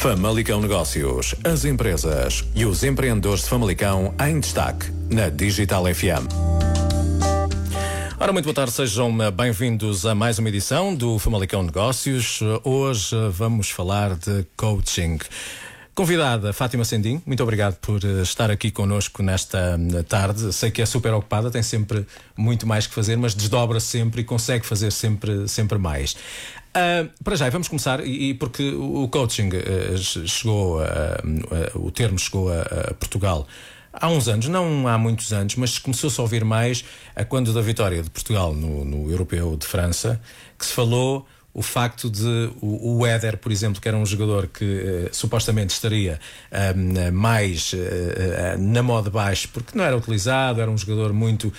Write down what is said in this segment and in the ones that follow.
Famalicão Negócios, as empresas e os empreendedores de Famalicão em destaque na Digital FM. Ora, muito boa tarde, sejam bem-vindos a mais uma edição do Famalicão Negócios. Hoje vamos falar de coaching. Convidada Fátima Sendim, muito obrigado por estar aqui connosco nesta tarde. Sei que é super ocupada, tem sempre muito mais que fazer, mas desdobra sempre e consegue fazer sempre, sempre mais. Uh, para já, vamos começar, e, e porque o coaching uh, chegou, uh, o termo chegou a, a, Portugal há uns anos, não há muitos anos, mas começou-se a ouvir mais a quando da vitória de Portugal no, no Europeu de França, que se falou o facto de o, Éder, por exemplo, que era um jogador que uh, supostamente estaria uh, mais uh, na moda baixo, porque não era utilizado, era um jogador muito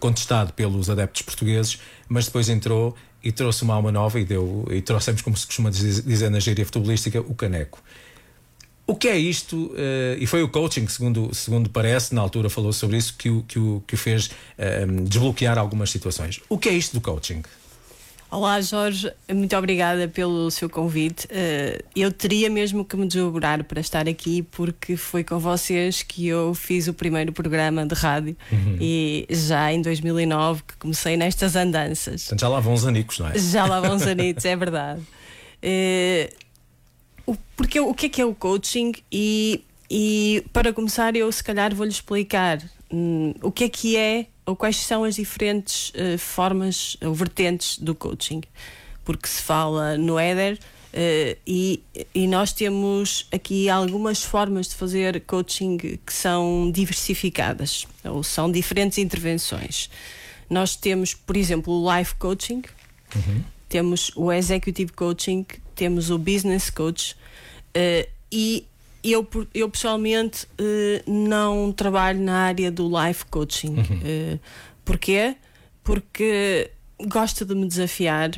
contestado pelos adeptos portugueses, mas depois entrou e trouxe uma alma nova e deu e trouxemos, como se costuma dizer na gíria futebolística, o caneco. O que é isto? e foi o coaching, segundo, segundo parece, na altura falou sobre isso, que o, que o, que o fez desbloquear algumas situações. O que é isto do coaching? Olá Jorge, muito obrigada pelo seu convite. Uh, eu teria mesmo que me desdobrar para estar aqui porque foi com vocês que eu fiz o primeiro programa de rádio uhum. e já em 2009 que comecei nestas andanças. Portanto, já lá vão os anicos, não é? Já lá vão os anicos, é verdade. Uh, porque o que é que é o coaching e, e para começar eu se calhar vou-lhe explicar um, o que é que é ou quais são as diferentes uh, formas ou vertentes do coaching. Porque se fala no Éder uh, e, e nós temos aqui algumas formas de fazer coaching que são diversificadas ou são diferentes intervenções. Nós temos, por exemplo, o life coaching, uhum. temos o executive coaching, temos o business coach uh, e eu, eu pessoalmente uh, não trabalho na área do life coaching. Uhum. Uh, porquê? Porque gosto de me desafiar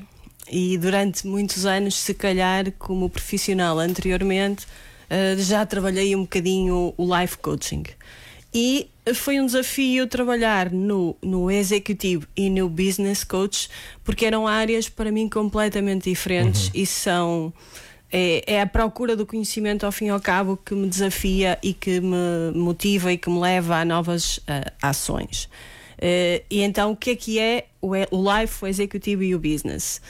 e durante muitos anos, se calhar, como profissional anteriormente, uh, já trabalhei um bocadinho o life coaching. E foi um desafio trabalhar no, no executivo e no business coach, porque eram áreas para mim completamente diferentes uhum. e são é, é, a procura do conhecimento ao fim e ao cabo que me desafia e que me motiva e que me leva a novas uh, ações. Uh, e então o que é que é o, Life, o Executivo e o Business?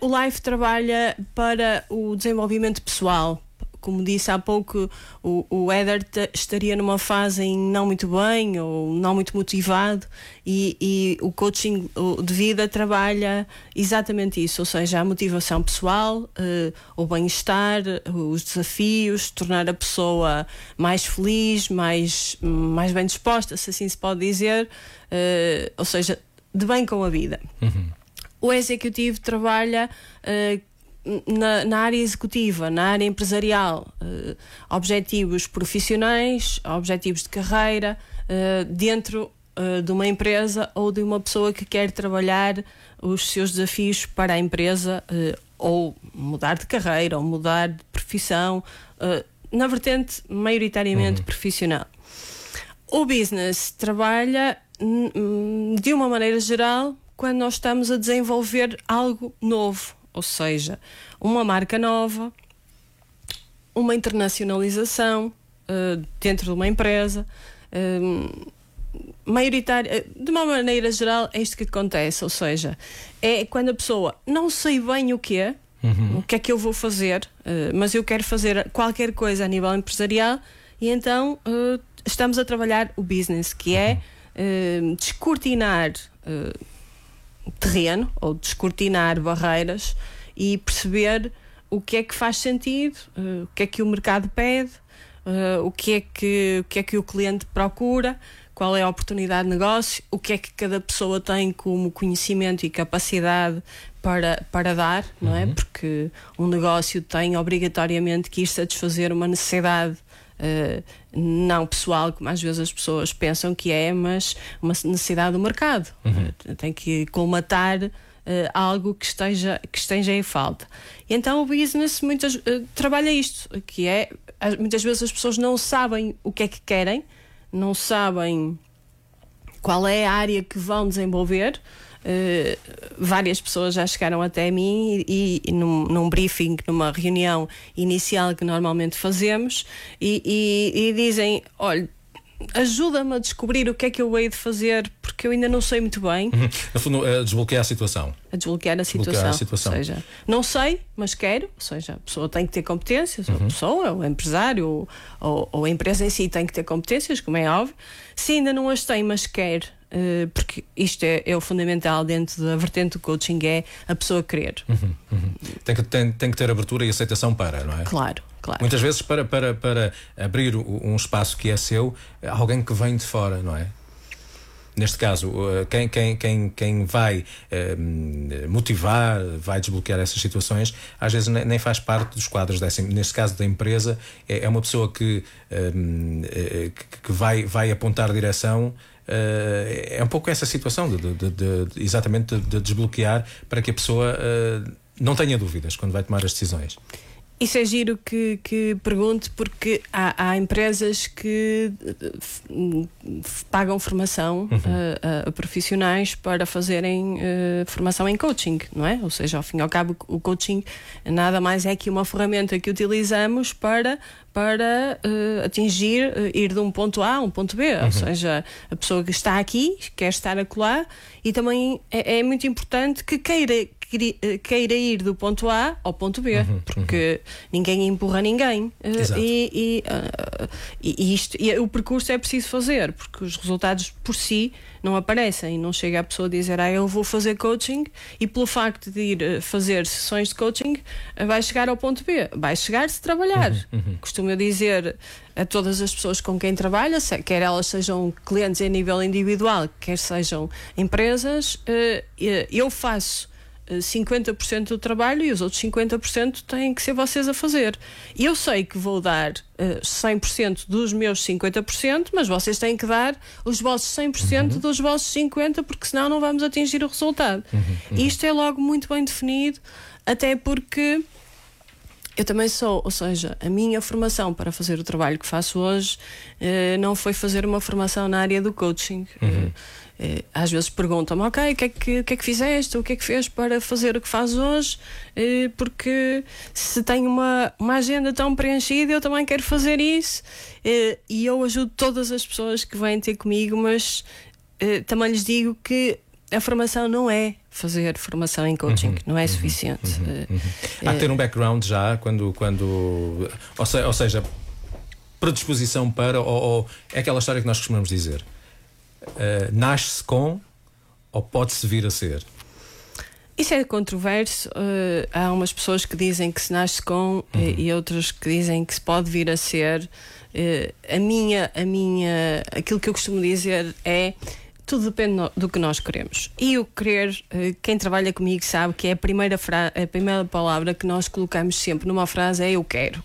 Uh, o Life trabalha para o desenvolvimento pessoal, como disse há pouco, o, o Éder estaria numa fase em não muito bem ou não muito motivado e, e o coaching de vida trabalha exatamente isso, ou seja, a motivação pessoal, uh, o bem-estar, os desafios, tornar a pessoa mais feliz, mais, mais bem disposta, se assim se pode dizer, uh, ou seja, de bem com a vida. Uhum. O executivo trabalha uh, na, na, área executiva, na área empresarial, uh, objetivos profissionais, objetivos de carreira, uh, dentro uh, de uma empresa ou de uma pessoa que quer trabalhar os seus desafios para a empresa ou mudar de carreira ou mudar de profissão, na vertente maioritariamente uhum. profissional. O business trabalha de uma maneira geral quando nós estamos a desenvolver algo novo, ou seja, uma marca nova, uma internacionalização uh, dentro de uma empresa. Uh, maioritária, de uma maneira geral, é isto que acontece, ou seja, é quando a pessoa não sei bem o que é, uhum. o que é que eu vou fazer, uh, mas eu quero fazer qualquer coisa a nível empresarial e então uh, estamos a trabalhar o business, que é uh, descortinar terreno ou descortinar barreiras e perceber o que é que faz sentido, uh, o que é que o mercado pede, uh, o, que é que, o que é que o cliente procura, qual é a oportunidade de negócio, o que é que cada pessoa tem como conhecimento e capacidade para, para dar, não é? uhum. é? Porque um negócio tem obrigatoriamente que ir satisfazer uma necessidade Uh, não pessoal, como às vezes as pessoas pensam que é, mas uma necessidade do mercado. Uhum. Uh, tem que colmatar uh, algo que esteja, que esteja em falta. E então o business muitas, trabalha isto, que é muitas vezes as pessoas não sabem o que é que querem, não sabem qual é a área que vão desenvolver. Uh, várias pessoas já chegaram até mim e, e, num, num, briefing, numa reunião inicial que normalmente fazemos, e, e, e dizem: olha, ajuda-me a descobrir o que é que eu hei de fazer, porque eu ainda não sei muito bem. Uhum. No fundo, a desbloquear a situação. A desbloquear a situação. Desbloquear a situação. Ou seja, não sei, mas quero. Ou seja, a pessoa tem que ter competências, uhum. a pessoa, o empresário, ou, ou, a empresa em si tem que ter competências, como é óbvio. Se ainda não as tem, mas quer, porque isto é, é, o fundamental dentro da vertente do coaching, é a pessoa querer. Uhum. Uhum. Tem, que, tem, tem que ter abertura e aceitação para, não é? Claro. Claro. Muitas vezes para, para, para abrir um espaço que é seu, alguém que vem de fora, não é? Neste caso, uh, quem, quem, quem, quem vai uh, motivar, vai desbloquear essas situações, às vezes nem faz parte dos quadros dessa. Neste caso da empresa, é, é uma pessoa que, uh, que vai, vai apontar direção. É um pouco essa situação de, de, de, de exatamente de, desbloquear para que a pessoa não tenha dúvidas quando vai tomar as decisões. Isso é giro que, que pergunte, porque há, há empresas que uh, pagam formação uhum. a, uh, a, profissionais para fazerem uh, formação em coaching, não é? Ou seja, ao fim e ao cabo, o coaching nada mais é que uma ferramenta que utilizamos para, para uh, atingir, uh, ir de um ponto A a um ponto B. Uhum. Ou seja, a pessoa que está aqui quer estar acolá e também é, é muito importante que queira eh, queira ir do ponto A ao ponto B, uhum, porque uhum. ninguém empurra ninguém. Exato. E, e, uh, e, isto, e o percurso é preciso fazer, porque os resultados por si não aparecem. Não chega a pessoa a dizer, ah, eu vou fazer coaching e pelo facto de ir fazer sessões de coaching vai chegar ao ponto B. Vai chegar se trabalhar. Uhum, uhum. Costumo dizer a todas as pessoas com quem trabalha, quer elas sejam clientes a nível individual, quer sejam empresas, eu faço 50% do trabalho e os outros 50% têm que ser vocês a fazer. Eu sei que vou dar uh, 100% dos meus 50%, mas vocês têm que dar os vossos 100% uhum. dos vossos 50%, porque senão não vamos atingir o resultado. Uhum. Uhum. Isto é logo muito bem definido, até porque eu também sou, ou seja, a minha formação para fazer o trabalho que faço hoje uh, não foi fazer uma formação na área do coaching. Uh, eh, às vezes perguntam-me, ok, o que, é que, que é que fizeste? O que é que fez para fazer o que faz hoje? Eh, porque se tenho uma, uma agenda tão preenchida, eu também quero fazer isso. Eh, e eu ajudo todas as pessoas que vêm ter comigo, mas também lhes digo que a formação não é fazer formação em coaching, uhum, não é uhum, suficiente. Uhum, uhum. Há que ter um background já, quando. quando ou, se, ou seja, predisposição para, ou, ou é aquela história que nós costumamos dizer uh, nasce-se com ou pode-se vir a ser? Isso é controverso. Uh, há umas pessoas que dizem que se nasce com uhum. e, e outras que dizem que se pode vir a ser. Uh, a minha, a minha, aquilo que eu costumo dizer é tudo depende do que nós queremos. E o querer, uh, quem trabalha comigo sabe que é a primeira, a primeira palavra que nós colocamos sempre numa frase é eu quero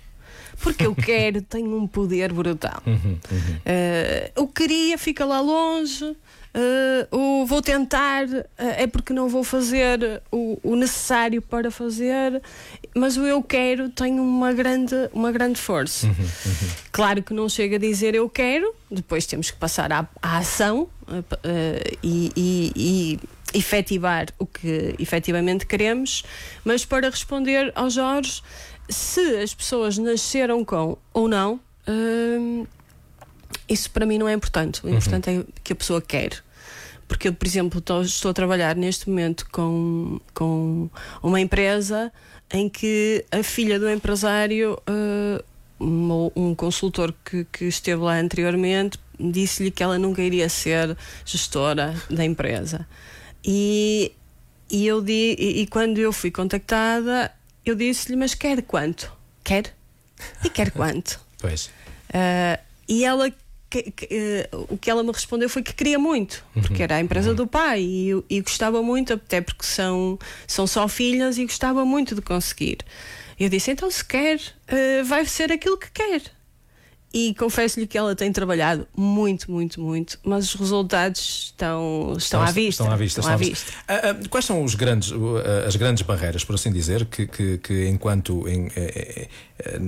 porque eu quero, tenho um poder brutal. Uhum, uhum. Uh, eu queria, fica lá longe. Uh, o vou tentar, uh, é porque não vou fazer o, o, necessário para fazer, mas o eu quero tem uma grande, uma grande força. Uhum, uhum. Claro que não chega a dizer eu quero, depois temos que passar à, à ação uh, e, e, e efetivar o que efetivamente queremos, mas para responder ao Jorge se as pessoas nasceram com ou não, hum, isso para mim não é importante. O uhum. importante é que a pessoa quer. Porque eu, por exemplo, estou, estou a trabalhar neste momento com, com uma empresa em que a filha do empresário, uh, um, um, consultor que, que esteve lá anteriormente, disse-lhe que ela nunca iria ser gestora da empresa. E, e, eu di, e, e quando eu fui contactada, eu disse-lhe, mas quer quanto? Quer? E quer quanto? pois. Uh, e ela que, que, uh, o que ela me respondeu foi que queria muito, porque uhum. era a empresa uhum. do pai e, e, gostava muito, até porque são, são só filhas e gostava muito de conseguir. Eu disse: então, se quer, uh, vai ser aquilo que quer. E confesso-lhe que ela tem trabalhado muito, muito, muito, mas os resultados estão, estão, estão à vista. Estão à vista. Estão à vista. Ah, ah, quais são os grandes, uh, as grandes barreiras, por assim dizer, que, que, que enquanto em, eh, eh,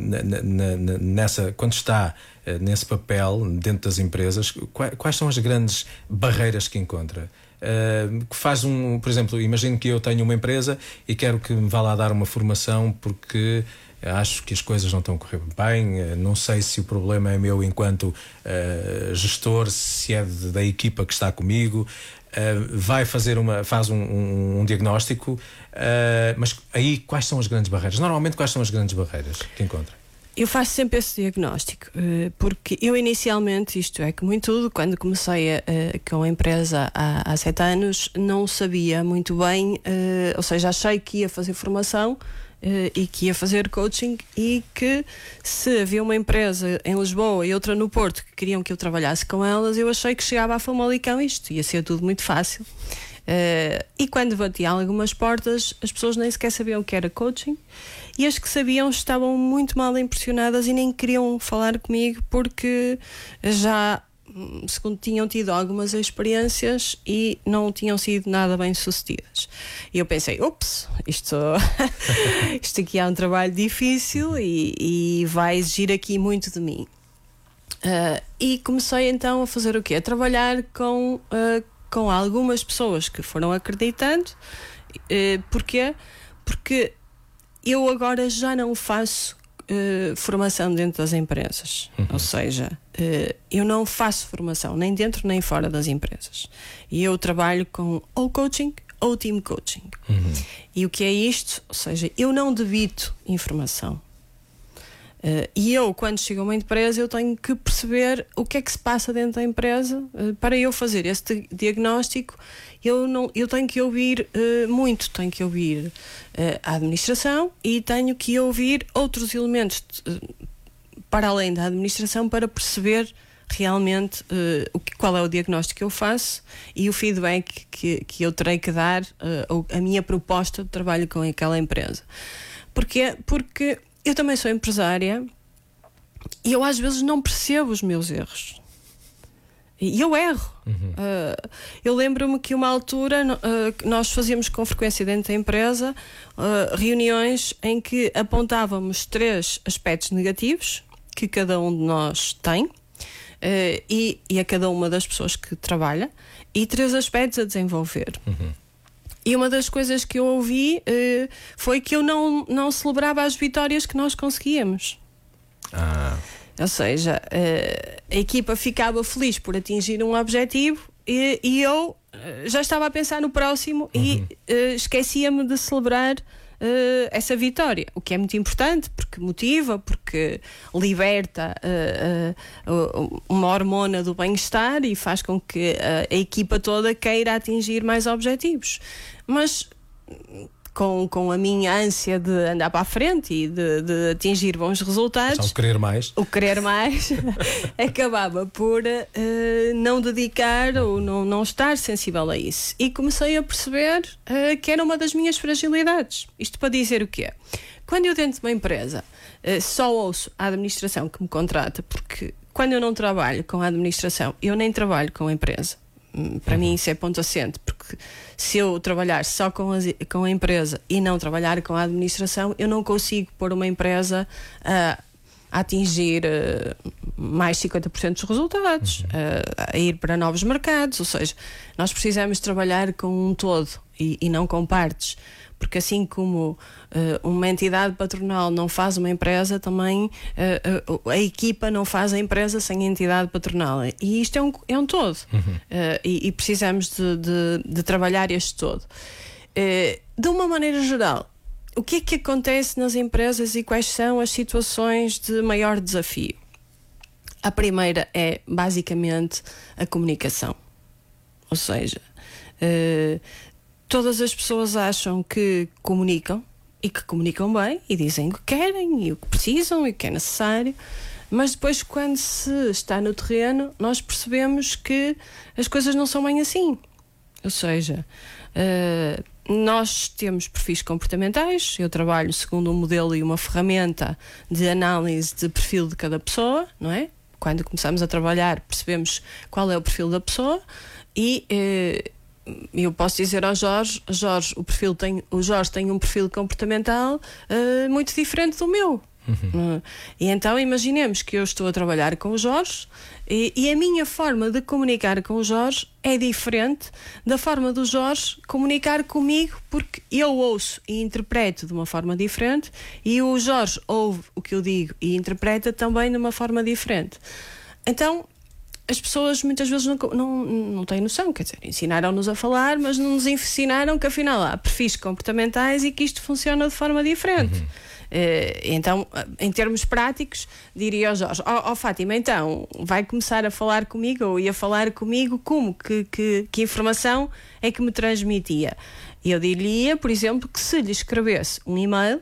nessa, quando está nesse papel dentro das empresas, quais, quais, são as grandes barreiras que encontra? uh, que faz um, por exemplo, imagino que eu tenho uma empresa e quero que me vá lá dar uma formação porque acho que as coisas não estão a correr bem, uh, não sei se o problema é meu enquanto uh, gestor, se é de, da equipa que está comigo. vai fazer uma faz um, um, um diagnóstico, mas aí quais são as grandes barreiras? Normalmente quais são as grandes barreiras que encontra? Eu faço sempre esse diagnóstico, eh, porque eu inicialmente, isto é que muito tudo, quando comecei a, com a empresa há, há sete anos, não sabia muito bem, eh, ou seja, achei que ia fazer formação eh, e que ia fazer coaching e que se havia uma empresa em Lisboa e outra no Porto que queriam que eu trabalhasse com elas, eu achei que chegava a Famalicão isto, ia ser tudo muito fácil. e quando batia algumas portas, as pessoas nem sequer sabiam o que era coaching e as que sabiam estavam muito mal impressionadas e nem queriam falar comigo porque já segundo tinham tido algumas experiências e não tinham sido nada bem sucedidas. E eu pensei, ups, isto, isto aqui é um trabalho difícil e, e vai exigir aqui muito de mim. Uh, e comecei então a fazer o quê? A trabalhar com, uh, com algumas pessoas que foram acreditando. Uh, porquê? Porque eu agora já não faço uh, formação dentro das empresas. Uhum. Ou seja, uh, eu não faço formação nem dentro nem fora das empresas. E eu trabalho com ou coaching ou team coaching. Uhum. E o que é isto? Ou seja, eu não debito informação. Uh, e eu, quando chego a uma empresa, eu tenho que perceber o que é que se passa dentro da empresa uh, para eu fazer este diagnóstico. Eu, não, eu tenho que ouvir uh, muito, tenho que ouvir a administração e tenho que ouvir outros elementos para além da administração para perceber realmente o que, qual é o diagnóstico que eu faço e o feedback que, que eu terei que dar, a minha proposta de trabalho com aquela empresa. Porquê? Porque eu também sou empresária e eu às vezes não percebo os meus erros. E eu erro. Uhum. Uh, eu lembro-me que uma altura uh, nós fazíamos com frequência dentro da empresa uh, reuniões em que apontávamos três aspectos negativos que cada um de nós tem e, e, a cada uma das pessoas que trabalha e três aspectos a desenvolver. Uhum. E uma das coisas que eu ouvi uh, foi que eu não, não celebrava as vitórias que nós conseguíamos. Ah. Ou seja, uh, a equipa ficava feliz por atingir um objetivo e, e eu uh, já estava a pensar no próximo uhum. e esquecia-me de celebrar uh, essa vitória, o que é muito importante porque motiva, porque liberta uh, uma hormona do bem-estar e faz com que a equipa toda queira atingir mais objetivos. Mas com, com a minha ânsia de andar para a frente e de, de atingir bons resultados. o querer mais. O querer mais acabava por uh, não dedicar ou não, não estar sensível a isso. E comecei a perceber uh, que era uma das minhas fragilidades. Isto para dizer o quê? Quando eu dentro de uma empresa uh, só ouço a administração que me contrata, porque quando eu não trabalho com a administração, eu nem trabalho com a empresa. Para uhum. mim isso é ponto assente, porque se eu trabalhar só com a, com a empresa e não trabalhar com a administração, eu não consigo pôr uma empresa a, a atingir uh, mais 50% dos resultados, uhum. uh, a ir para novos mercados, ou seja, nós precisamos trabalhar com um todo e, e não com partes porque assim como uh, uma entidade patronal não faz uma empresa, também uh, a equipa não faz a empresa sem a entidade patronal. E isto é um, é um todo. Uhum. E, e, precisamos de, de, de, trabalhar este todo. de uma maneira geral, o que é que acontece nas empresas e quais são as situações de maior desafio? A primeira é basicamente a comunicação. Ou seja, todas as pessoas acham que comunicam e que comunicam bem e dizem o que querem e o que precisam e o que é necessário. Mas depois, quando se está no terreno, nós percebemos que as coisas não são bem assim. Ou seja, uh, nós temos perfis comportamentais, eu trabalho segundo um modelo e uma ferramenta de análise de perfil de cada pessoa, não é? Quando começamos a trabalhar, percebemos qual é o perfil da pessoa e uh, eu posso dizer ao Jorge, Jorge, o perfil tem, o Jorge tem um perfil comportamental uh, muito diferente do meu. Uhum. E então imaginemos que eu estou a trabalhar com o Jorge e, e, a minha forma de comunicar com o Jorge é diferente da forma do Jorge comunicar comigo, porque eu ouço e interpreto de uma forma diferente e o Jorge ouve o que eu digo e interpreta também de uma forma diferente. Então as pessoas muitas vezes não, não, não têm noção, quer dizer, ensinaram-nos a falar, mas não nos ensinaram que afinal há perfis comportamentais e que isto funciona de forma diferente. Uhum. Uh, então, em termos práticos, diria ao Jorge: Ó oh, oh, Fátima, então vai começar a falar comigo ou ia falar comigo como? Que, que, que informação é que me transmitia? E eu diria, por exemplo, que se lhe escrevesse um e-mail,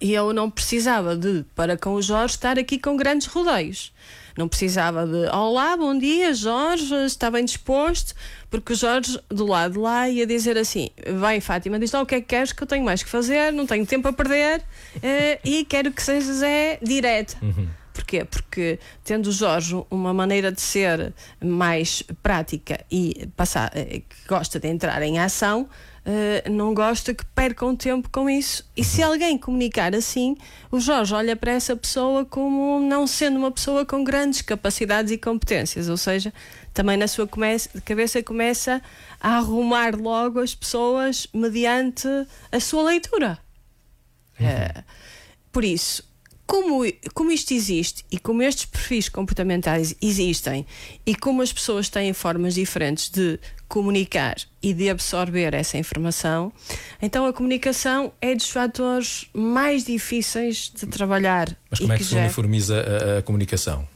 eu não precisava de, para com o Jorge, estar aqui com grandes rodeios. Não precisava de Olá, bom dia, Jorge, está bem disposto? Porque o Jorge, do lado de lá, ia dizer assim: Vai, Fátima, diz lá o que é que queres, que eu tenho mais que fazer, não tenho tempo a perder uh, e quero que sejas é direto. Uhum. Porquê? Porque tendo o Jorge uma maneira de ser mais prática e passar, eh, que gosta de entrar em ação, uh, não gosta que percam tempo com isso. E se alguém comunicar assim, o Jorge olha para essa pessoa como não sendo uma pessoa com grandes capacidades e competências, ou seja, também na sua cabeça começa a arrumar logo as pessoas mediante a sua leitura. Uhum. Uh, por isso, como, como isto existe e como estes perfis comportamentais existem e como as pessoas têm formas diferentes de comunicar e de absorver essa informação, então a comunicação é dos fatores mais difíceis de trabalhar. Mas como é que, que se uniformiza a, a comunicação?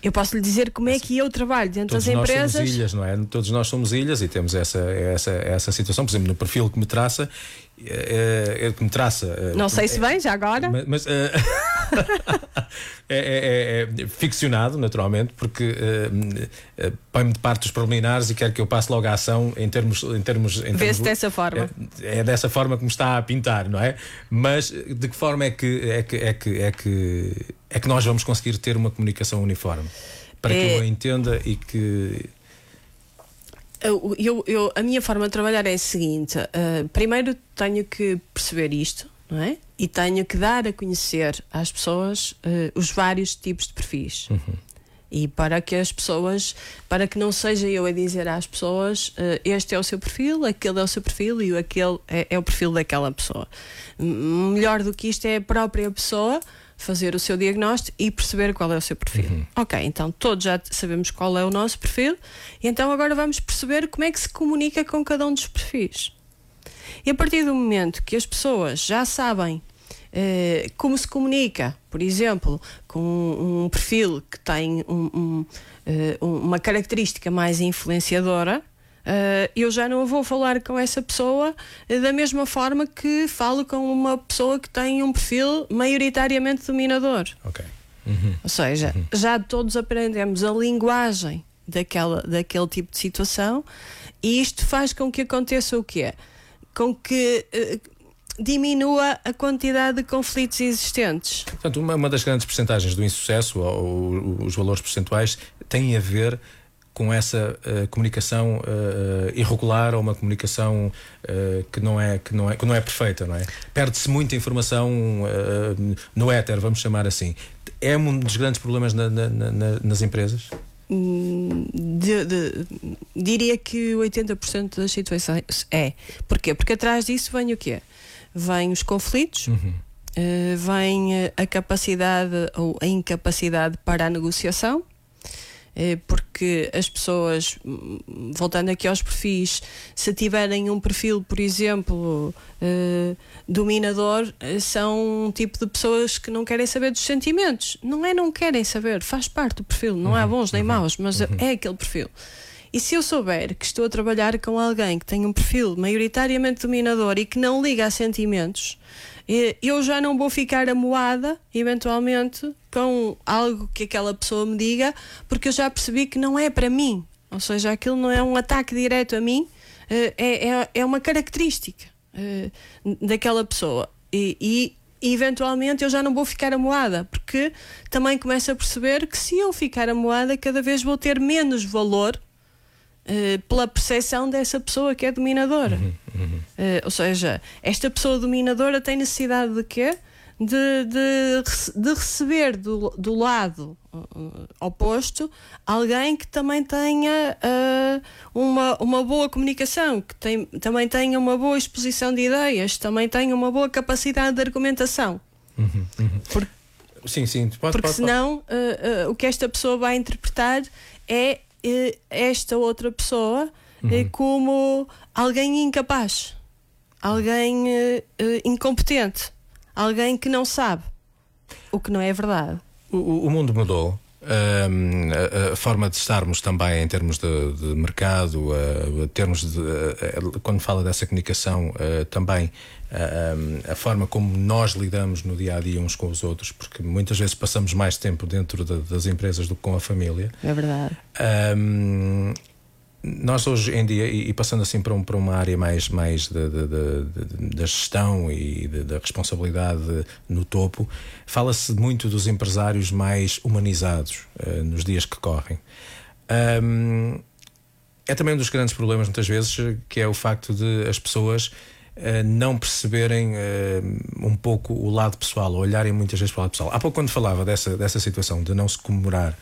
Eu posso lhe dizer como é que eu trabalho dentro Todos das nós empresas. Somos ilhas, não é? Todos nós somos ilhas e temos essa, essa, essa situação. Por exemplo, no perfil que me traça, é, é, que me traça. Eh, não sei se bem, já agora. Mas. mas é, é, é, ficcionado, naturalmente, porque põe-me de parte dos preliminares e quer que eu passe logo a ação em termos. Em termos Vê-se dessa forma. É, dessa forma que me está a pintar, não é? Mas de que forma é que, é que, é que, é que, é que nós vamos conseguir ter uma comunicação uniforme? Para que eu a entenda e que eu, eu, a minha forma de trabalhar é a seguinte: uh, primeiro tenho que perceber isto, não é? E tenho que dar a conhecer às pessoas uh, os vários tipos de perfis. Uhum. E para que as pessoas, para que não seja eu a dizer às pessoas uh, este é o seu perfil, aquele é o seu perfil e aquele é, é o perfil daquela pessoa. Melhor do que isto é a própria pessoa fazer o seu diagnóstico e perceber qual é o seu perfil. Uhum. Ok, então todos já sabemos qual é o nosso perfil, e então agora vamos perceber como é que se comunica com cada um dos perfis. E a partir do momento que as pessoas já sabem eh, como se comunica, por exemplo, com um, perfil que tem um, um, eh, uma característica mais influenciadora, Uh, eu já não vou falar com essa pessoa uh, da mesma forma que falo com uma pessoa que tem um perfil maioritariamente dominador. Ok. Uhum. Ou seja, uhum. já todos aprendemos a linguagem daquela, daquele tipo de situação e isto faz com que aconteça o quê? Com que uh, diminua a quantidade de conflitos existentes. Portanto, uma, uma das grandes percentagens do insucesso, ou, ou, os valores percentuais, têm a ver com essa uh, comunicação uh, irregular ou uma comunicação uh, que, não é, que, não é, que não é perfeita, não é? Perde-se muita informação no éter, vamos chamar assim. É um dos grandes problemas na, na, na, nas empresas? Hum, de, de, diria que 80% das situações é. Porquê? Porque atrás disso vem o quê? Vêm os conflitos, uhum. vem a capacidade ou a incapacidade para a negociação porque as pessoas, voltando aqui aos perfis, se tiverem um perfil, por exemplo, eh, dominador, eh, são um tipo de pessoas que não querem saber dos sentimentos. Não é não querem saber, faz parte do perfil, não uhum, há bons nem uhum, maus, mas uhum. é aquele perfil. E se eu souber que estou a trabalhar com alguém que tem um perfil maioritariamente dominador e que não liga a sentimentos, eu já não vou ficar amoada, eventualmente, com algo que aquela pessoa me diga, porque eu já percebi que não é para mim. Ou seja, aquilo não é um ataque direto a mim, eh, é, é, é uma característica eh, daquela pessoa. E, e eventualmente eu já não vou ficar amoada, porque também começo a perceber que se eu ficar amoada, cada vez vou ter menos valor uh, pela percepção dessa pessoa que é dominadora. Uhum, uhum. Uh, ou seja, esta pessoa dominadora tem necessidade de quê? De, de, de receber do, do lado uh, oposto alguém que também tenha uh, uma, uma boa comunicação, que tem, também tenha uma boa exposição de ideias, também tenha uma boa capacidade de argumentação. Uhum, uhum. Porque, sim, sim, pode, porque pode, senão uh, uh, o que esta pessoa vai interpretar é uh, esta outra pessoa uhum. como alguém incapaz, alguém incompetente alguém que não sabe, o que não é verdade. O, o mundo mudou. Um, a, a, forma de estarmos também em termos de, de mercado, uh, termos de, uh, quando fala dessa comunicação, uh, também a forma como nós lidamos no dia a dia uns com os outros, porque muitas vezes passamos mais tempo dentro de, das empresas do que com a família. É verdade. Um, nós hoje em dia, e, passando assim para, um, para uma área mais, mais da gestão e da responsabilidade no topo, fala-se muito dos empresários mais humanizados uh, nos dias que correm. Um, é também um dos grandes problemas, muitas vezes, que é o facto de as pessoas uh, não perceberem uh, um pouco o lado pessoal, olharem muitas vezes para o lado pessoal. Há pouco, quando falava dessa, dessa situação de não se comemorar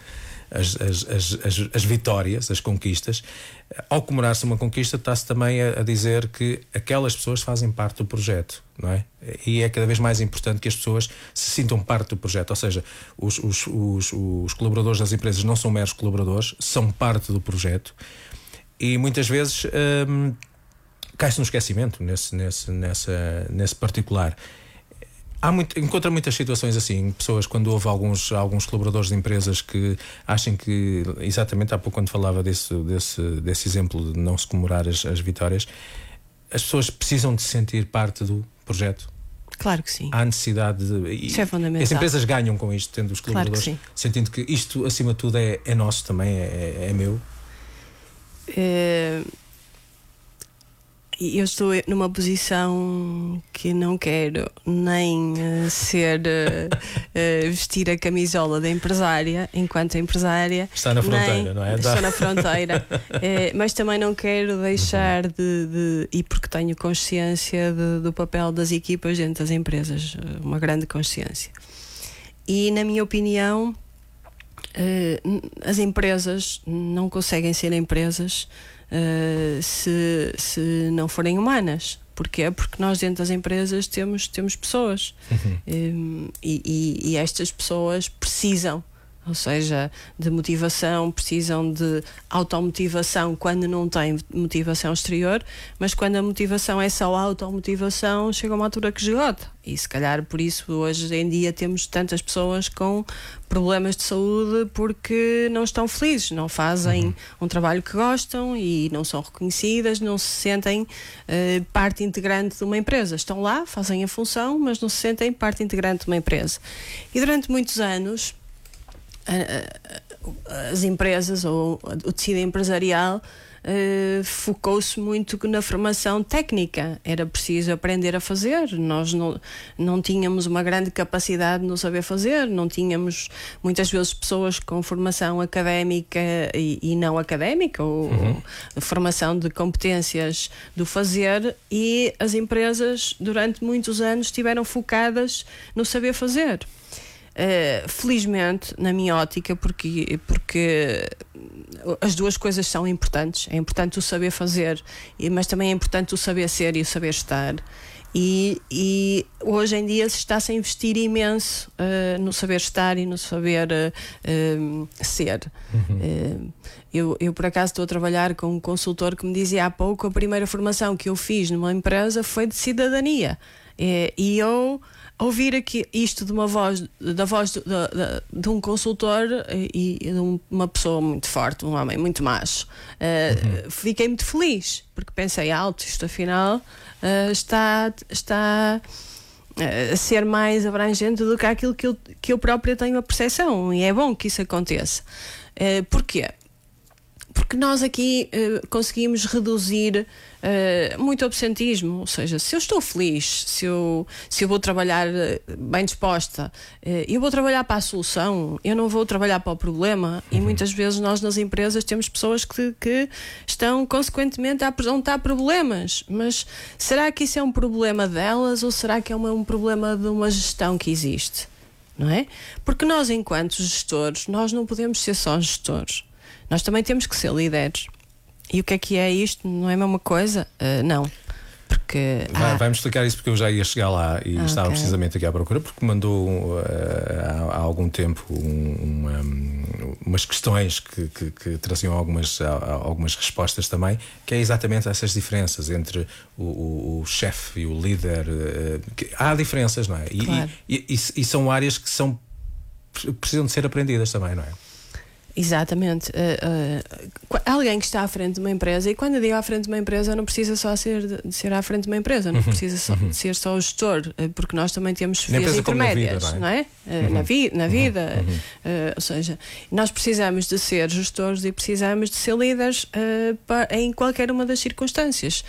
as, as, as, as, vitórias, as conquistas. Ao comemorar-se uma conquista, está-se também a, a, dizer que aquelas pessoas fazem parte do projeto, não é? E é cada vez mais importante que as pessoas se sintam parte do projeto, ou seja, os, os, os, os colaboradores das empresas não são meros colaboradores, são parte do projeto e muitas vezes hum, cai-se no esquecimento nesse, nesse, nessa, nesse particular. Há muito, encontra muitas situações assim, pessoas quando houve alguns, alguns colaboradores de empresas que acham que, exatamente há pouco quando falava desse, desse, desse exemplo de não se comemorar as, as vitórias, as pessoas precisam de se sentir parte do projeto. Claro que sim. Há necessidade de. Isso é fundamental. As empresas ganham com isto, tendo os colaboradores, claro sentindo que isto, acima de tudo, é, é nosso também, é, é meu. É eu estou numa posição que não quero nem uh, ser uh, vestir a camisola da empresária enquanto empresária. Está na fronteira, não é? Estou na fronteira, mas também não quero deixar de, de e porque tenho consciência de, do papel das equipas dentro das empresas, uma grande consciência. E na minha opinião, as empresas não conseguem ser empresas uh, se, se não forem humanas. Porquê? Porque nós dentro das empresas temos, temos pessoas uhum. um, e, e, e, estas pessoas precisam ou seja, de motivação, precisam de automotivação quando não têm motivação exterior, mas quando a motivação é só automotivação, chega uma altura que esgota. E se calhar por isso hoje em dia temos tantas pessoas com problemas de saúde porque não estão felizes, não fazem uhum. um trabalho que gostam e não são reconhecidas, não se sentem uh, parte integrante de uma empresa. Estão lá, fazem a função, mas não se sentem parte integrante de uma empresa. E durante muitos anos as empresas ou o tecido empresarial Uh, focou-se muito na formação técnica. Era preciso aprender a fazer. Nós não, não tínhamos uma grande capacidade no saber fazer, não tínhamos muitas vezes pessoas com formação académica e, e não académica, ou, uhum. ou, formação de competências do fazer, e as empresas durante muitos anos estiveram focadas no saber fazer. Uh, felizmente, na minha ótica, porque, porque as duas coisas são importantes. É importante o saber fazer, mas também é importante o saber ser e o saber estar. E, e hoje em dia se está-se a investir imenso uh, no saber estar e no saber uh, ser. Uhum. eu, eu, por acaso, estou a trabalhar com um consultor que me dizia há pouco: a primeira formação que eu fiz numa empresa foi de cidadania. e eu ouvir aqui isto de uma voz, da voz de, de, de um consultor e, de uma pessoa muito forte, um homem muito macho, uh, uhum. fiquei muito feliz, porque pensei alto, isto afinal uh, está, está eh, a ser mais abrangente do que aquilo que eu, que eu própria tenho a percepção, e é bom que isso aconteça. Uh, porquê? porque nós aqui uh, conseguimos reduzir uh, muito absentismo. Ou seja, se eu estou feliz, se eu, se eu vou trabalhar eh, bem disposta, uh, eu vou trabalhar para a solução, eu não vou trabalhar para o problema. Uhum. E muitas vezes nós nas empresas temos pessoas que, que estão consequentemente a apresentar problemas. Mas será que isso é um problema delas ou será que é uma, um problema de uma gestão que existe? Não é? Porque nós, enquanto gestores, nós não podemos ser só gestores nós também temos que ser líderes. E o que é que é isto? Não é a mesma coisa? Uh, não. Porque. Vai, ah. Vai-me explicar isso porque eu já ia chegar lá e ah, estava okay. precisamente aqui à procura, porque mandou uh, há, há, algum tempo um, uma, umas questões que, que, que traziam algumas, algumas respostas também, que é exatamente essas diferenças entre o, o, o chefe e o líder. Uh, há diferenças, não é? E, claro. e, e, e são áreas que são precisam de ser aprendidas também, não é? Exatamente. Uh, uh, alguém que está à frente de uma empresa, e quando eu digo à frente de uma empresa, não precisa só ser de, de ser à frente de uma empresa, não uhum, precisa só, uhum. ser só o gestor, uh, porque nós também temos vias intermédias, vida, não é? Não é? Uhum. Na, vi, na uhum, vida. Uhum. ou seja, nós precisamos de ser gestores e precisamos de ser líderes em qualquer uma das circunstâncias.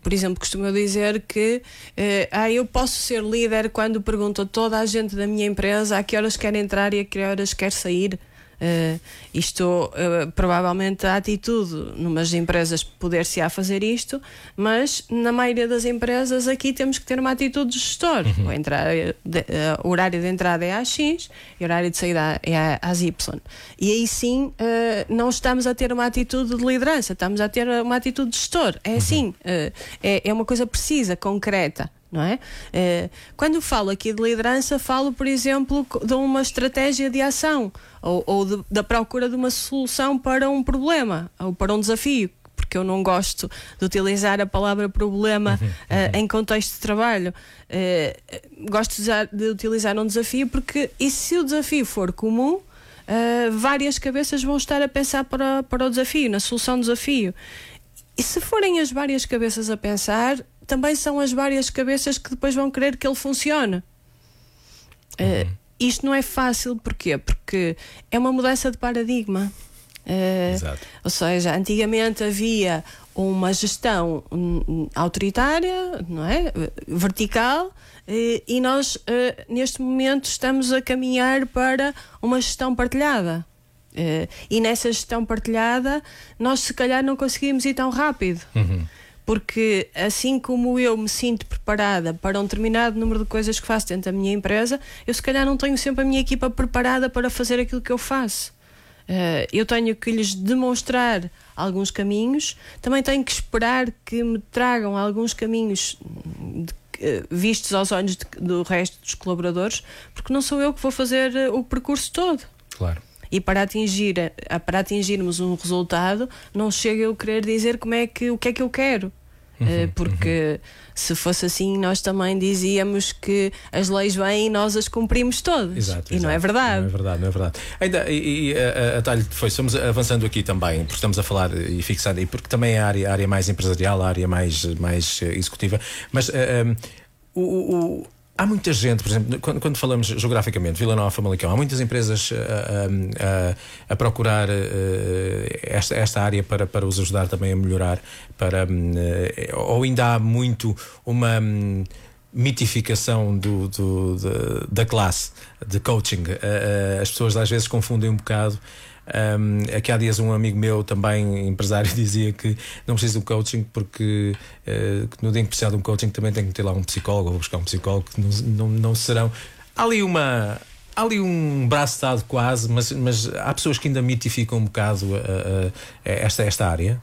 Por exemplo, costumo dizer que ah, eu posso ser líder quando pergunto a toda a gente da minha empresa a que horas quer entrar e a que horas quer sair. Uh, isto, uh, provavelmente, a atitude numas empresas poder-se-á fazer isto, mas na maioria das empresas aqui temos que ter uma atitude de gestor. Uhum. O, entrar, de, uh, horário de entrada é às X e o horário de saída é às Y. E aí sim não estamos a ter uma atitude de liderança, estamos a ter uma atitude de gestor. É uhum. assim, é, é uma coisa precisa, concreta não é? é? Quando falo aqui de liderança, falo, por exemplo, de uma estratégia de ação ou, ou de, da procura de uma solução para um problema ou para um desafio. Porque eu não gosto de utilizar a palavra problema uhum, uh, em contexto de trabalho. Uh, gosto de, usar, de, utilizar um desafio porque, e se o desafio for comum, uh, várias cabeças vão estar a pensar para, para o desafio, na solução do desafio. E se forem as várias cabeças a pensar, também são as várias cabeças que depois vão querer que ele funcione. Uh, isto não é fácil, porquê? Porque é uma mudança de paradigma. Uh, ou seja, antigamente havia uma gestão um, autoritária, não é? Vertical, uh, e nós, neste momento, estamos a caminhar para uma gestão partilhada. e nessa gestão partilhada, nós se calhar não conseguimos ir tão rápido. Uhum porque assim como eu me sinto preparada para um determinado número de coisas que faço dentro da minha empresa, eu se calhar não tenho sempre a minha equipa preparada para fazer aquilo que eu faço. Uh, eu tenho que lhes demonstrar alguns caminhos, também tenho que esperar que me tragam alguns caminhos de, uh, vistos aos olhos do resto dos colaboradores, porque não sou eu que vou fazer uh, o percurso todo. Claro. E para atingir, para atingirmos um resultado, não chega eu querer dizer como é que, o que é que eu quero. Uhum, eh, porque uhum. se fosse assim, nós também dizíamos que as leis vêm e nós as cumprimos todas. Exato, e exato. não é verdade. Não é verdade, não é verdade. Ainda, e, e a, a talho foi, estamos avançando aqui também, porque estamos a falar e fixando, e porque também é a área, a área mais empresarial, a área mais, mais executiva, mas eh, um, o, o Há muita gente, por exemplo, quando, quando, falamos geograficamente, Vila Nova, Famalicão, há muitas empresas a, eh, a, eh, a, procurar eh, esta, esta área para, para os ajudar também a melhorar, para, ou ainda há muito uma hum, mitificação do, do, da classe de coaching. As pessoas às vezes confundem um bocado um, aqui há dias um amigo meu, também empresário, dizia que não precisa de um coaching porque uh, no dia em que precisar de um coaching também tem que ter lá um psicólogo ou buscar um psicólogo que não, não, não serão. Há ali uma. Há ali um braço dado quase, mas, mas há pessoas que ainda mitificam um bocado uh, uh, esta, esta área.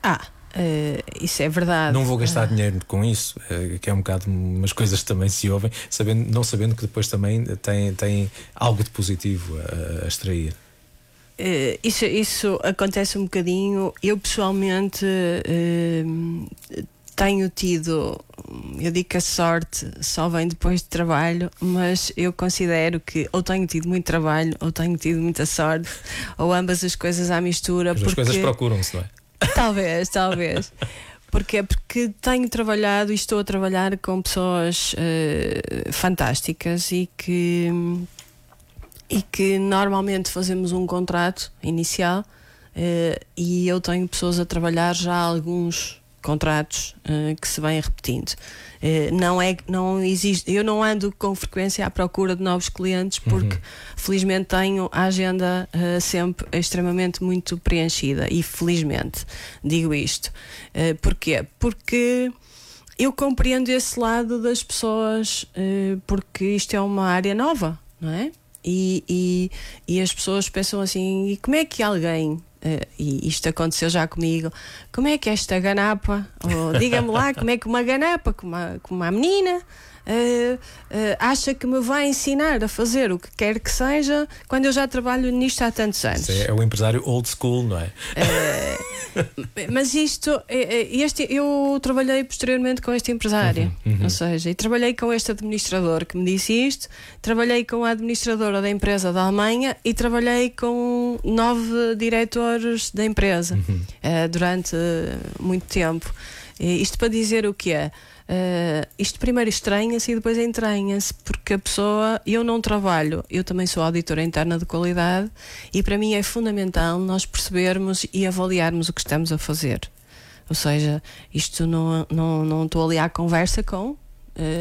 Ah, Uh, isso é verdade. Não vou gastar uh, dinheiro com isso, uh, que é um bocado umas coisas que também se ouvem, sabendo, não sabendo que depois também tem, tem algo de positivo a, a extrair. Uh, isso, isso acontece um bocadinho. Eu pessoalmente uh, tenho tido, eu digo que a sorte só vem depois de trabalho, mas eu considero que ou tenho tido muito trabalho ou tenho tido muita sorte, ou ambas as coisas à mistura. As duas coisas procuram-se, não é? Talvez, talvez. Porque é porque tenho trabalhado e estou a trabalhar com pessoas uh, fantásticas e que e que normalmente fazemos um contrato inicial e eu tenho pessoas a trabalhar já alguns contratos uh, que se vêm repetindo. Uh, não é, não existe, eu não ando com frequência à procura de novos clientes porque uhum. felizmente tenho a agenda uh, sempre extremamente muito preenchida e felizmente digo isto. Uh, porquê? Porque eu compreendo esse lado das pessoas porque isto é uma área nova, não é? E, e, e as pessoas pensam assim: e como é que alguém Uh, e isto aconteceu já comigo. Como é que esta ganapa, ou diga-me lá, como é que uma ganapa, como uma, como uma menina, uh, uh, acha que me vai ensinar a fazer o que quer que seja quando eu já trabalho nisto há tantos anos? É o empresário old school, não é? mas isto, este, eu trabalhei posteriormente com este empresário, uhum, uhum. ou seja, e trabalhei com este administrador que me disse isto, trabalhei com a administradora da empresa da Alemanha e trabalhei com nove diretores da empresa uhum. uh, durante muito tempo. Isto para dizer o que é. Uh, isto primeiro estranha-se e depois entranha-se, porque a pessoa, eu não trabalho, eu também sou auditora interna de qualidade e para mim é fundamental nós percebermos e avaliarmos o que estamos a fazer. Ou seja, isto não, não, não estou ali à conversa com, uh,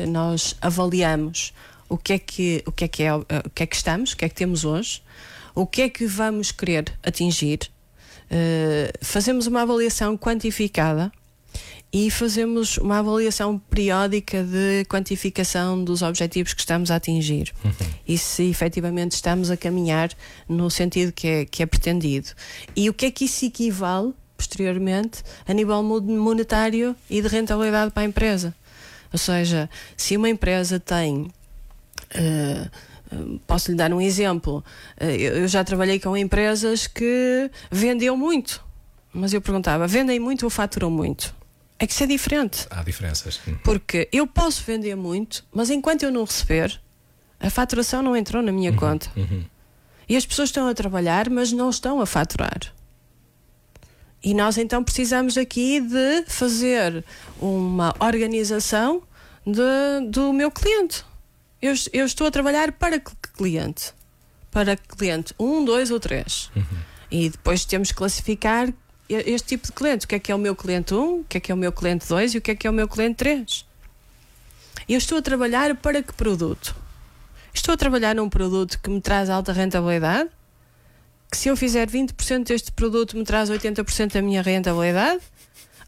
nós avaliamos o que é que, o que, é, que é, o que é que estamos, o que é que temos hoje, o que é que vamos querer atingir, uh, fazemos uma avaliação quantificada e fazemos uma avaliação periódica de quantificação dos objetivos que estamos a atingir uhum. e se efetivamente estamos a caminhar no sentido que é, que é pretendido. E o que é que isso equivale, posteriormente, a nível monetário e de rentabilidade para a empresa? Ou seja, se uma empresa tem. Uh, posso lhe dar um exemplo. Uh, eu já trabalhei com empresas que vendeu muito, mas eu perguntava: vendem muito ou faturam muito? É que isso é diferente. Há diferenças. Porque eu posso vender muito, mas enquanto eu não receber, a faturação não entrou na minha uhum, conta. Uhum. E as pessoas estão a trabalhar, mas não estão a faturar. E nós então precisamos aqui de fazer uma organização de, do meu cliente. Eu, eu estou a trabalhar para que cliente? Para cliente 1, um, 2 ou 3. Uhum. E depois temos que classificar este tipo de cliente. O que é que é o meu cliente 1, o que é que é o meu cliente 2 e o que é que é o meu cliente 3. Eu estou a trabalhar para que produto? Estou a trabalhar num produto que me traz alta rentabilidade? Que se eu fizer 20% deste produto me traz 80% da minha rentabilidade?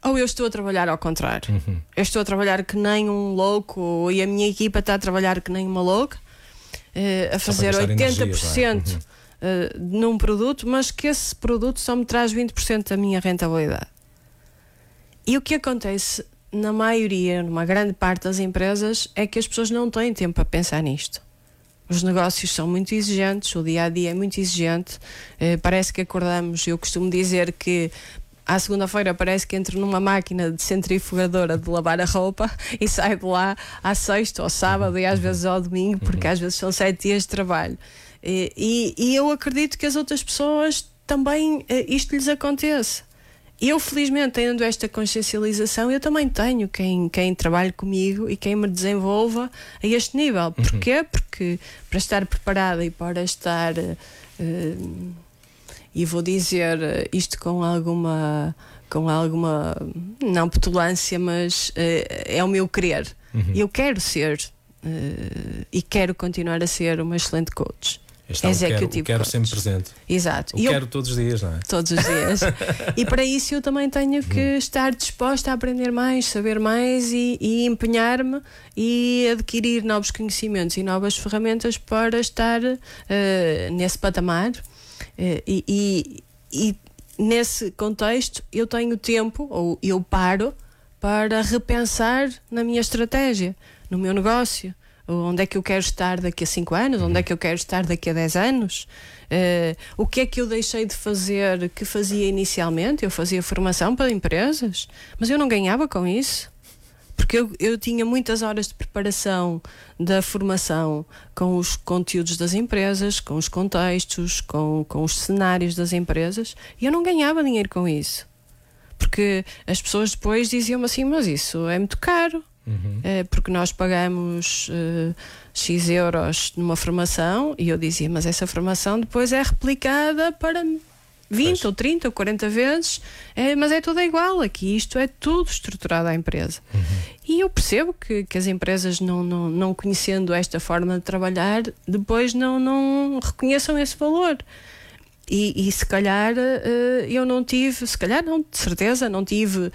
Ou eu estou a trabalhar ao contrário? Uhum. Eu estou a trabalhar que nem um louco e a minha equipa está a trabalhar que nem uma louca, uh, a fazer 80% energia, uh, num produto, mas que esse produto só me traz 20% da minha rentabilidade. E o que acontece na maioria, numa grande parte das empresas, é que as pessoas não têm tempo para pensar nisto. Os negócios são muito exigentes, o dia a dia é muito exigente. Uh, parece que acordamos, eu costumo dizer que à segunda-feira parece que entro numa máquina de centrifugadora de lavar a roupa e saio de lá à sexta ou sábado e às vezes ao domingo, porque às vezes são sete dias de trabalho. E, e eu acredito que as outras pessoas também eh, isto lhes aconteça. Eu, felizmente, tendo esta consciencialização, eu também tenho quem, quem trabalhe comigo e quem me desenvolva a este nível. Uhum. Porquê? Porque para estar preparada e para estar. Uh, e vou dizer isto com alguma. com alguma. não petulância, mas uh, é o meu querer. Uhum. Eu quero ser. Uh, e quero continuar a ser uma excelente coach. Está, Executive quero, quero sempre presente. Exato. O e quero eu, todos os dias, não é? Todos os dias. e para isso eu também tenho que uhum. estar disposta a aprender mais, saber mais e, e empenhar-me e adquirir novos conhecimentos e novas ferramentas para estar uh, nesse patamar. Uh, e, e, e nesse contexto eu tenho tempo, ou eu paro, para repensar na minha estratégia, no meu negócio Onde é que eu quero estar daqui a 5 anos? Onde é que eu quero estar daqui a 10 anos? Uh, o que é que eu deixei de fazer que fazia inicialmente? Eu fazia formação para empresas, mas eu não ganhava com isso. Porque eu, eu tinha muitas horas de preparação da formação com os conteúdos das empresas, com os contextos, com, com os cenários das empresas, e eu não ganhava dinheiro com isso. Porque as pessoas depois diziam-me assim: Mas isso é muito caro Uhum. Uh, porque nós pagamos uh, X euros numa formação e eu dizia, mas essa formação depois é replicada para 20 pois. ou 30 ou 40 vezes, é, mas é tudo igual. Aqui isto é tudo estruturado à empresa. Uhum. E eu percebo que, que as empresas, não, não, não conhecendo esta forma de trabalhar, depois não, não reconheçam esse valor. E, e, se calhar uh, eu não tive, se calhar não, de certeza, não tive uh,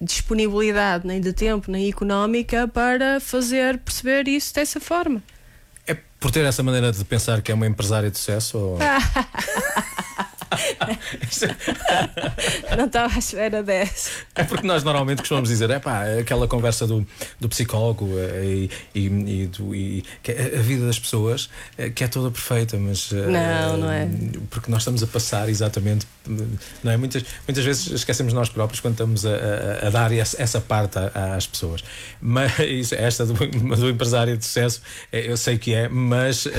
disponibilidade nem de tempo nem económica para fazer perceber isso dessa forma. É por ter essa maneira de pensar que é uma empresária de sucesso? Ou... não estava à espera dessa. É porque nós normalmente costumamos dizer, é pá, aquela conversa do, do psicólogo eh, e, e, e, do, e a vida das pessoas eh, que é toda perfeita, mas. Eh, não, não é. Porque nós estamos a passar exatamente. Não é? muitas, muitas vezes esquecemos nós próprios quando estamos a, a, a dar essa, essa parte às pessoas. Mas esta do, do empresário de sucesso, eu sei que é, mas uh,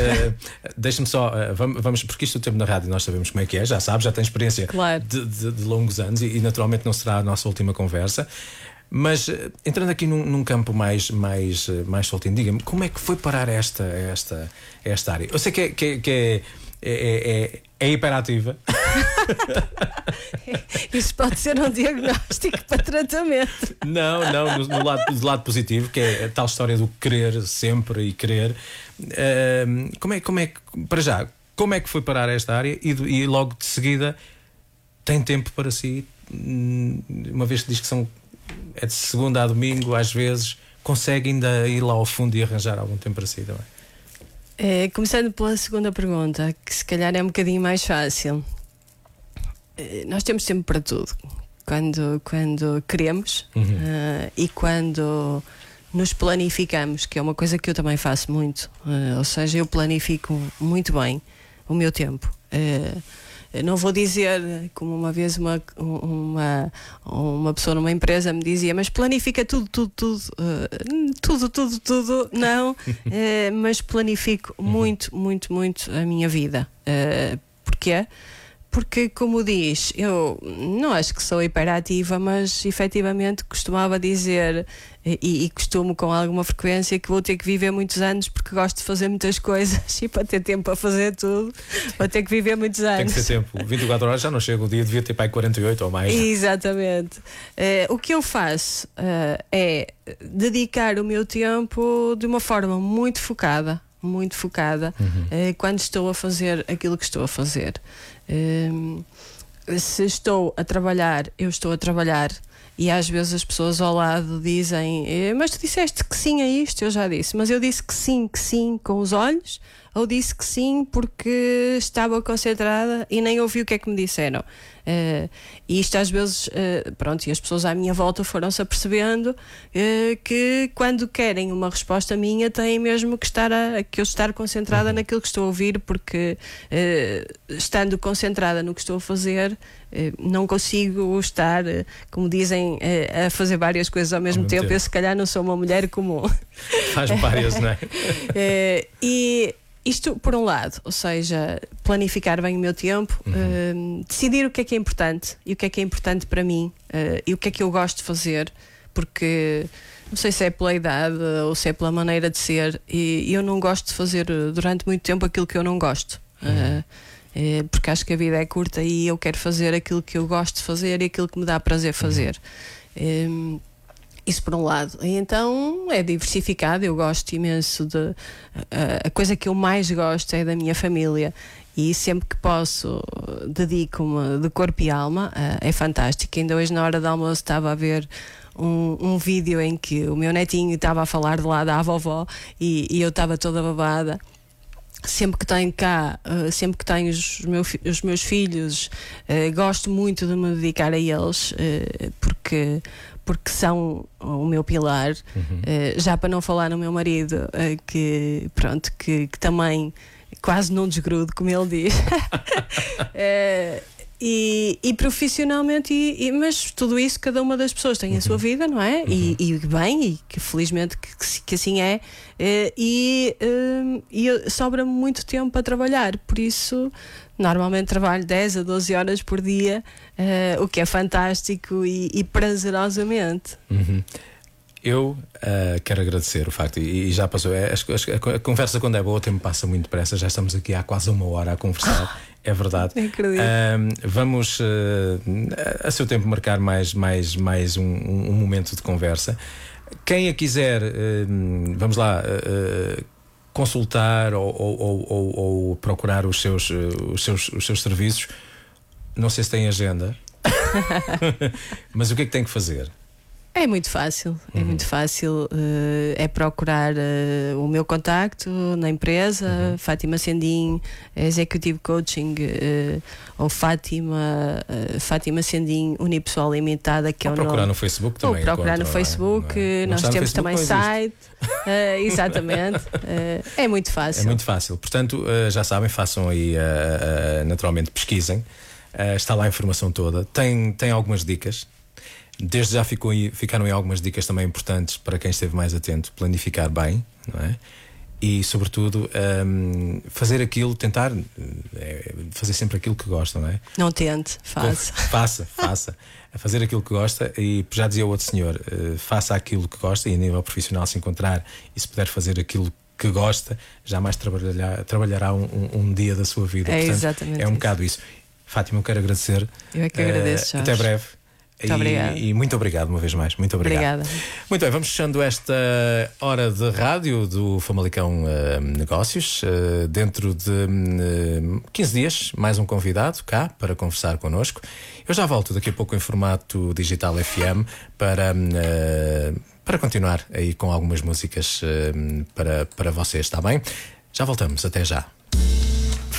deixa-me só, vamos, vamos, porque isto o tempo na rádio nós sabemos como é que é, já sabe, já tem experiência claro. de, de, de, longos anos e, e, naturalmente não será a nossa última conversa. Mas eh, entrando aqui num, num campo mais, mais, eh, mais soltinho, diga-me, como é que foi parar esta, esta, esta área? Eu sei que é, que é, que é, é, é, é hiperativa. Isso pode ser um diagnóstico para tratamento. Não, não, no, no lado, do lado positivo, que é a tal história do querer sempre e querer. Uh, como, é, como é que, para já, como é que foi parar esta área e, e logo de seguida tem tempo para si, hum, uma vez que diz que são é de segunda a domingo, às vezes, consegue ainda ir lá ao fundo e arranjar algum tempo para si também? É, começando pela segunda pergunta, que se calhar é um bocadinho mais fácil. É, nós temos tempo para tudo. Quando, quando queremos uhum. uh, e quando nos planificamos, que é uma coisa que eu também faço muito. Uh, ou seja, eu planifico muito bem o meu tempo. Uh, não vou dizer, como uma vez uma, uma, uma pessoa numa empresa me dizia, mas planifica tudo, tudo, tudo, uh, tudo, tudo, tudo. Não, uh, mas planifico muito, muito, muito a minha vida. Uh, porquê? Porque, como diz, eu não acho que sou hiperativa, mas efetivamente costumava dizer e, e, costumo com alguma frequência que vou ter que viver muitos anos porque gosto de fazer muitas coisas e para ter tempo para fazer tudo vou ter que viver muitos anos. Tem que ter tempo. 24 horas já não chega o dia, devia ter para 48 ou mais. Exatamente. Uh, o que eu faço uh, é dedicar o meu tempo de uma forma muito focada muito focada uhum. uh, quando estou a fazer aquilo que estou a fazer. Uh, se estou a trabalhar, eu estou a trabalhar. E às vezes as pessoas ao lado dizem: eh, Mas tu disseste que sim a isto? Eu já disse, mas eu disse que sim, que sim com os olhos, ou disse que sim porque estava concentrada e nem ouvi o que é que me disseram. Uh, e isto às vezes, uh, pronto, e as pessoas à minha volta foram-se apercebendo uh, que quando querem uma resposta minha têm mesmo que estar a, que eu estar concentrada uhum. naquilo que estou a ouvir, porque estando concentrada no que estou a fazer, não consigo estar, como dizem, a fazer várias coisas ao mesmo, ao tempo. tempo. Eu se calhar não sou uma mulher comum. Faz várias, não é? e isto por um lado, ou seja, planificar bem o meu tempo, uhum. uh, decidir o que é que é importante e o que é que é importante para mim uh, e o que é que eu gosto de fazer, porque não sei se é pela idade ou se é pela maneira de ser, e eu não gosto de fazer eh, durante muito tempo aquilo que eu não gosto. Uhum. Uh, porque acho que a vida é curta e eu quero fazer aquilo que eu gosto de fazer e aquilo que me dá prazer fazer. Uhum. Isso por um lado. E então é diversificado, eu gosto imenso de. A, a coisa que eu mais gosto é da minha família e sempre que posso dedico-me de corpo e alma, é fantástico. Ainda hoje, na hora do almoço, estava a ver um, um vídeo em que o meu netinho estava a falar de lá da vovó e, e eu estava toda babada sempre que tenho cá, sempre que tenho os, meus os meus filhos, gosto muito de me dedicar a eles, porque, porque são o meu pilar. Uhum. Uh, já para não falar no meu marido, que pronto, que, que, também quase não desgrudo, como ele diz. e, e, profissionalmente, e, e, mas tudo isso, cada uma das pessoas tem a sua uhum. vida, não é? Uhum. E, e, bem, e que felizmente que, que assim é. E, e sobra-me muito tempo para trabalhar, por isso Normalmente trabalho 10 a 12 horas por dia, uh, o que é fantástico e, e prazerosamente. Uhum. Eu uh, quero agradecer o facto, e, e já passou, é, a, a, conversa quando é boa, o tempo passa muito depressa, já estamos aqui há quase uma hora a conversar, é verdade. Uh, vamos, uh, a seu tempo, marcar mais, mais, mais um, um, momento de conversa. Quem a quiser, vamos lá, consultar ou, ou, ou, ou, procurar os seus, os, seus, os seus serviços, não sei se tem agenda, mas o que é que tem que fazer? É muito fácil, é uhum. muito fácil. Uh, é procurar uh, o meu contacto na empresa, uhum. Fátima Sendim, Executive Coaching, uh, ou Fátima, Fátima Sendim Unipessoal Limitada, que ou é o procurar nome. no Facebook também. Ou procurar no é? Facebook, é? nós temos também site. exatamente. é muito fácil. É muito fácil. Portanto, já sabem, façam aí, naturalmente, pesquisem. está lá a informação toda. Tem, tem algumas dicas Desde já ficou, ficaram aí algumas dicas também importantes para quem esteve mais atento, planificar bem, não é? E, sobretudo, um, fazer aquilo, tentar é, fazer sempre aquilo que gosta, não é? Não tente, faça. faça, faça. fazer aquilo que gosta e já dizia o outro senhor, uh, faça aquilo que gosta e a nível profissional se encontrar e se puder fazer aquilo que gosta, jamais trabalhará, trabalhará um, um, um dia da sua vida. É Portanto, exatamente. É um isso. bocado isso. Fátima, eu quero agradecer. Eu é que agradeço, uh, Até breve. Muito e, e, muito obrigado uma vez mais. Muito obrigado. Obrigada. Muito bem, vamos fechando esta hora de rádio do Famalicão uh, Negócios. Uh, dentro de uh, eh, 15 dias, mais um convidado cá para conversar connosco. Eu já volto daqui a pouco em formato digital FM para. para continuar aí com algumas músicas para, para vocês, está bem? Já voltamos, até já.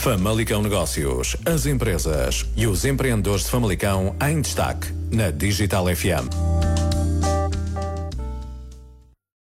Famalicão Negócios. As empresas e os empreendedores de Famalicão em destaque na Digital FM.